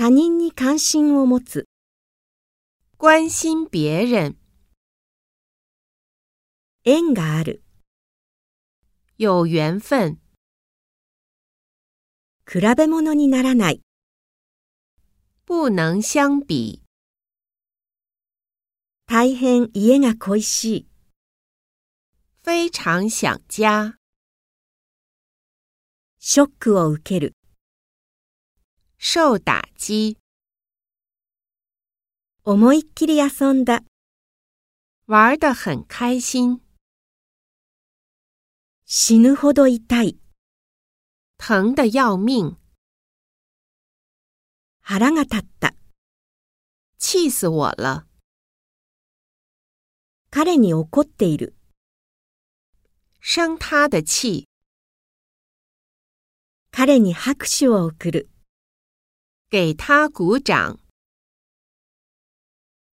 他人に関心を持つ、关心别人，縁がある、有缘分，比べ物にならない、不能相比，大変家が恋しい、非常想家，ショックを受ける、受打击，思いっきり遊んだ、玩得很开心，死ぬほど痛い、疼得要命，腹が立った、气死我了，彼に怒っている、生他的气，彼に拍手を送る。给他鼓掌。